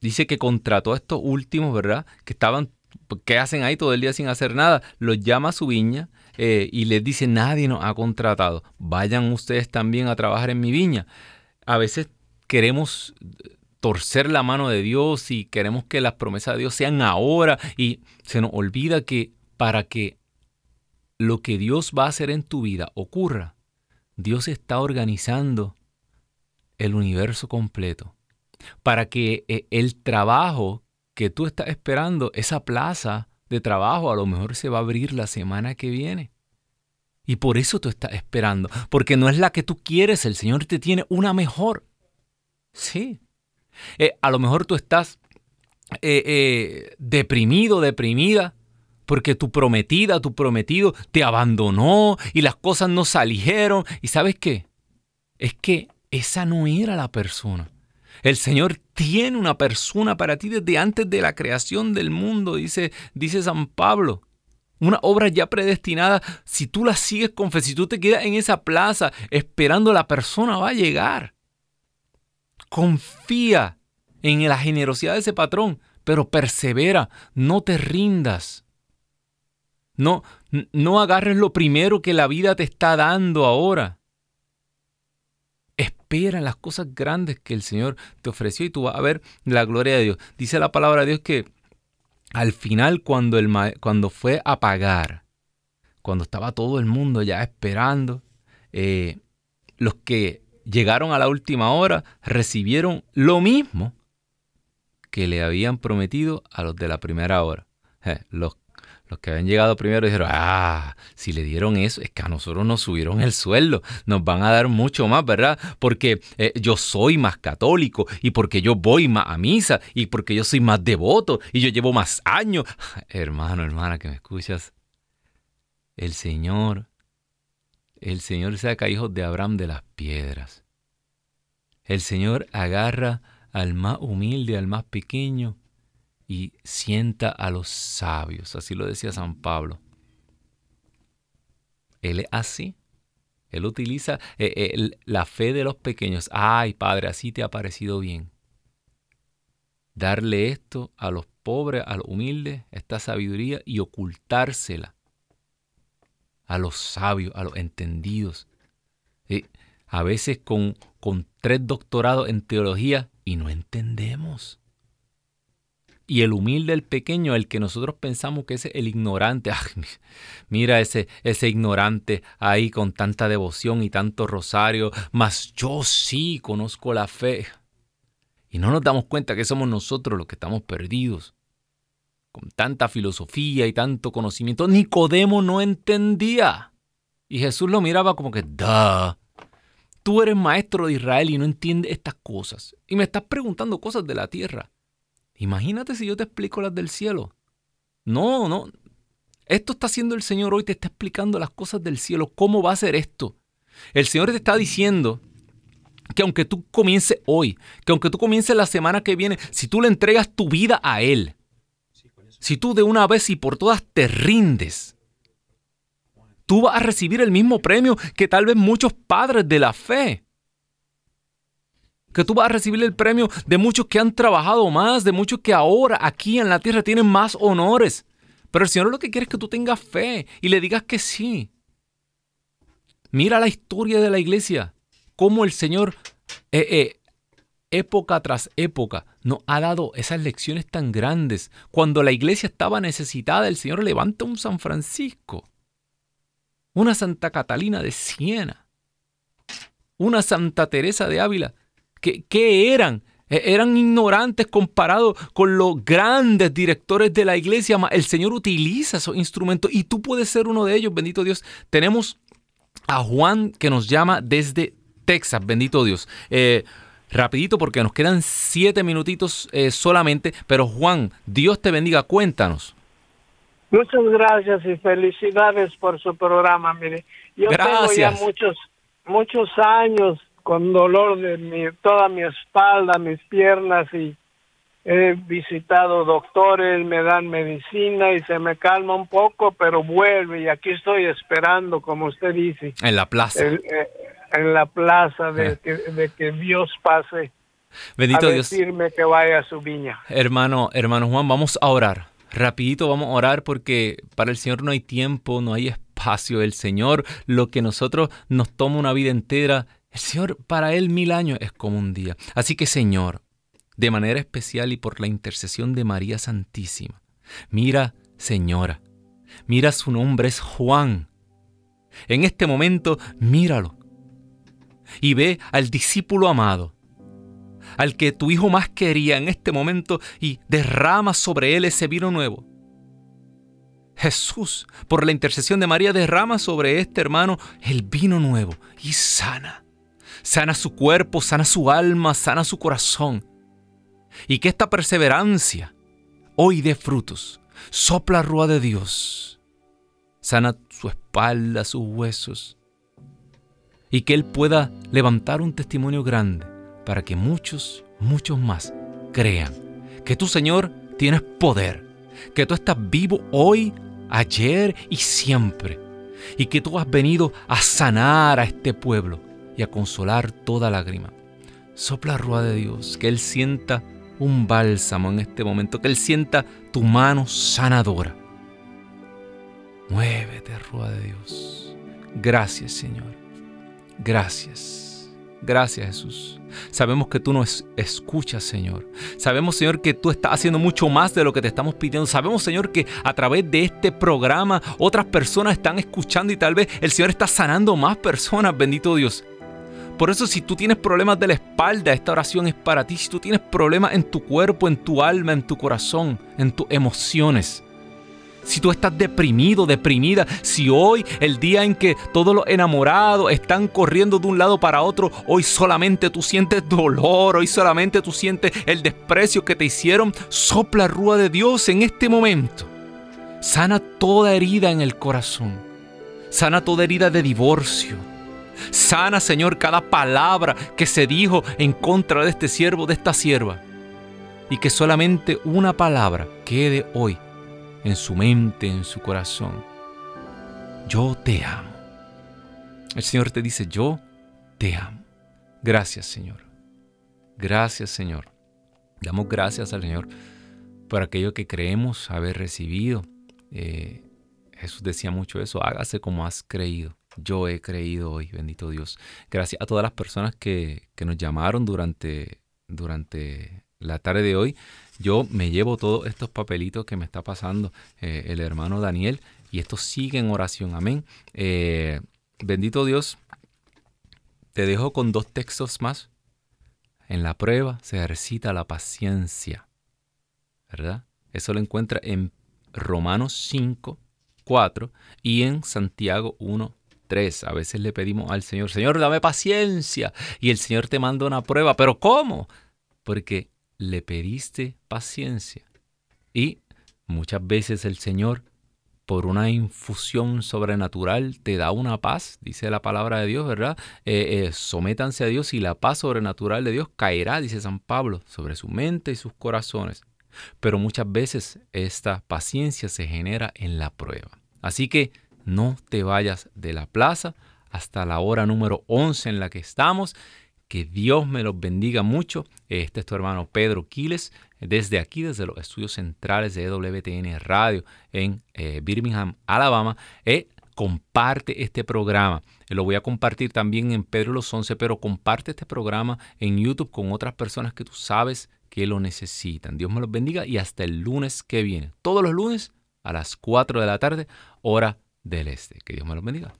dice que contrató a estos últimos, ¿verdad? Que estaban ¿qué hacen ahí todo el día sin hacer nada? Los llama a su viña eh, y les dice, nadie nos ha contratado, vayan ustedes también a trabajar en mi viña. A veces queremos torcer la mano de Dios y queremos que las promesas de Dios sean ahora y se nos olvida que para que lo que Dios va a hacer en tu vida ocurra, Dios está organizando el universo completo para que eh, el trabajo que tú estás esperando, esa plaza de trabajo, a lo mejor se va a abrir la semana que viene. Y por eso tú estás esperando, porque no es la que tú quieres, el Señor te tiene una mejor. Sí. Eh, a lo mejor tú estás eh, eh, deprimido, deprimida, porque tu prometida, tu prometido te abandonó y las cosas no salieron. ¿Y sabes qué? Es que esa no era la persona. El Señor tiene una persona para ti desde antes de la creación del mundo, dice, dice San Pablo. Una obra ya predestinada, si tú la sigues con fe, si tú te quedas en esa plaza esperando, la persona va a llegar. Confía en la generosidad de ese patrón, pero persevera, no te rindas. No, no agarres lo primero que la vida te está dando ahora. En las cosas grandes que el Señor te ofreció y tú vas a ver la gloria de Dios. Dice la palabra de Dios que al final cuando, el, cuando fue a pagar, cuando estaba todo el mundo ya esperando, eh, los que llegaron a la última hora recibieron lo mismo que le habían prometido a los de la primera hora. Eh, los los que habían llegado primero dijeron, ah, si le dieron eso, es que a nosotros nos subieron el sueldo, nos van a dar mucho más, ¿verdad? Porque eh, yo soy más católico y porque yo voy más a misa y porque yo soy más devoto y yo llevo más años. Hermano, hermana, que me escuchas, el Señor, el Señor saca hijos de Abraham de las piedras. El Señor agarra al más humilde, al más pequeño, y sienta a los sabios. Así lo decía San Pablo. Él es así. Él utiliza eh, eh, la fe de los pequeños. Ay, Padre, así te ha parecido bien. Darle esto a los pobres, a los humildes, esta sabiduría y ocultársela a los sabios, a los entendidos. Eh, a veces con, con tres doctorados en teología y no entendemos. Y el humilde, el pequeño, el que nosotros pensamos que es el ignorante. mira ese, ese ignorante ahí con tanta devoción y tanto rosario. Mas yo sí conozco la fe. Y no nos damos cuenta que somos nosotros los que estamos perdidos. Con tanta filosofía y tanto conocimiento. Nicodemo no entendía. Y Jesús lo miraba como que, da. Tú eres maestro de Israel y no entiendes estas cosas. Y me estás preguntando cosas de la tierra. Imagínate si yo te explico las del cielo. No, no. Esto está haciendo el Señor hoy, te está explicando las cosas del cielo. ¿Cómo va a ser esto? El Señor te está diciendo que aunque tú comiences hoy, que aunque tú comiences la semana que viene, si tú le entregas tu vida a Él, si tú de una vez y por todas te rindes, tú vas a recibir el mismo premio que tal vez muchos padres de la fe que tú vas a recibir el premio de muchos que han trabajado más, de muchos que ahora aquí en la tierra tienen más honores. Pero el Señor lo que quiere es que tú tengas fe y le digas que sí. Mira la historia de la iglesia, cómo el Señor, eh, eh, época tras época, nos ha dado esas lecciones tan grandes. Cuando la iglesia estaba necesitada, el Señor levanta un San Francisco, una Santa Catalina de Siena, una Santa Teresa de Ávila, ¿Qué, eran? E, eran ignorantes comparados con los grandes directores de la iglesia. El Señor utiliza esos instrumentos y tú puedes ser uno de ellos, bendito Dios. Tenemos a Juan que nos llama desde Texas, bendito Dios. Eh, rapidito porque nos quedan siete minutitos eh, solamente, pero Juan, Dios te bendiga, cuéntanos.
Muchas gracias y felicidades por su programa, mire. Yo tengo ya muchos, muchos años con dolor de mi, toda mi espalda, mis piernas y he visitado doctores, me dan medicina y se me calma un poco, pero vuelve y aquí estoy esperando, como usted dice.
En la plaza.
Eh, en la plaza de, que, de que Dios pase.
Bendito
a
decirme
que vaya a su viña.
Hermano, hermano Juan, vamos a orar. Rapidito vamos a orar porque para el Señor no hay tiempo, no hay espacio. El Señor, lo que nosotros nos toma una vida entera, el Señor, para Él mil años es como un día. Así que Señor, de manera especial y por la intercesión de María Santísima. Mira, Señora, mira su nombre es Juan. En este momento, míralo. Y ve al discípulo amado, al que tu hijo más quería en este momento y derrama sobre él ese vino nuevo. Jesús, por la intercesión de María, derrama sobre este hermano el vino nuevo y sana. Sana su cuerpo, sana su alma, sana su corazón. Y que esta perseverancia hoy dé frutos. Sopla rúa de Dios. Sana su espalda, sus huesos. Y que Él pueda levantar un testimonio grande para que muchos, muchos más crean que tú, Señor, tienes poder, que tú estás vivo hoy, ayer y siempre, y que tú has venido a sanar a este pueblo y a consolar toda lágrima. Sopla rúa de Dios, que Él sienta un bálsamo en este momento, que Él sienta tu mano sanadora. Muévete, rúa de Dios. Gracias, Señor. Gracias. Gracias, Jesús. Sabemos que tú nos escuchas, Señor. Sabemos, Señor, que tú estás haciendo mucho más de lo que te estamos pidiendo. Sabemos, Señor, que a través de este programa otras personas están escuchando y tal vez el Señor está sanando más personas, bendito Dios. Por eso si tú tienes problemas de la espalda, esta oración es para ti. Si tú tienes problemas en tu cuerpo, en tu alma, en tu corazón, en tus emociones. Si tú estás deprimido, deprimida, si hoy, el día en que todos los enamorados están corriendo de un lado para otro, hoy solamente tú sientes dolor, hoy solamente tú sientes el desprecio que te hicieron, sopla rúa de Dios en este momento. Sana toda herida en el corazón. Sana toda herida de divorcio Sana, Señor, cada palabra que se dijo en contra de este siervo, de esta sierva. Y que solamente una palabra quede hoy en su mente, en su corazón. Yo te amo. El Señor te dice, yo te amo. Gracias, Señor. Gracias, Señor. Damos gracias al Señor por aquello que creemos haber recibido. Eh, Jesús decía mucho eso, hágase como has creído yo he creído hoy, bendito Dios. Gracias a todas las personas que, nos llamaron durante, durante la tarde de hoy. Yo me llevo todos estos papelitos que me está pasando eh, el hermano Daniel y esto sigue en oración. Amén. Eh, bendito Dios. Te dejo con dos textos más. En la prueba se ejercita la paciencia. ¿Verdad? Eso lo encuentra en Romanos 5, 4 y en Santiago 1, a veces le pedimos al Señor, Señor, dame paciencia. Y el Señor te manda una prueba. ¿Pero cómo? Porque le pediste paciencia. Y muchas veces el Señor, por una infusión sobrenatural, te da una paz, dice la palabra de Dios, ¿verdad? Eh, eh, sométanse a Dios y la paz sobrenatural de Dios caerá, dice San Pablo, sobre su mente y sus corazones. Pero muchas veces esta paciencia se genera en la prueba. Así que no te vayas de la plaza hasta la hora número 11 en la que estamos. Que Dios me los bendiga mucho. Este es tu hermano Pedro Quiles, desde aquí, desde los estudios centrales de WTN Radio en eh, Birmingham, Alabama. Eh, comparte este programa. Lo voy a compartir también en Pedro los 11, pero comparte este programa en YouTube con otras personas que tú sabes que lo necesitan. Dios me los bendiga y hasta el lunes que viene. Todos los lunes a las 4 de la tarde, hora del Este. Que Dios me los bendiga.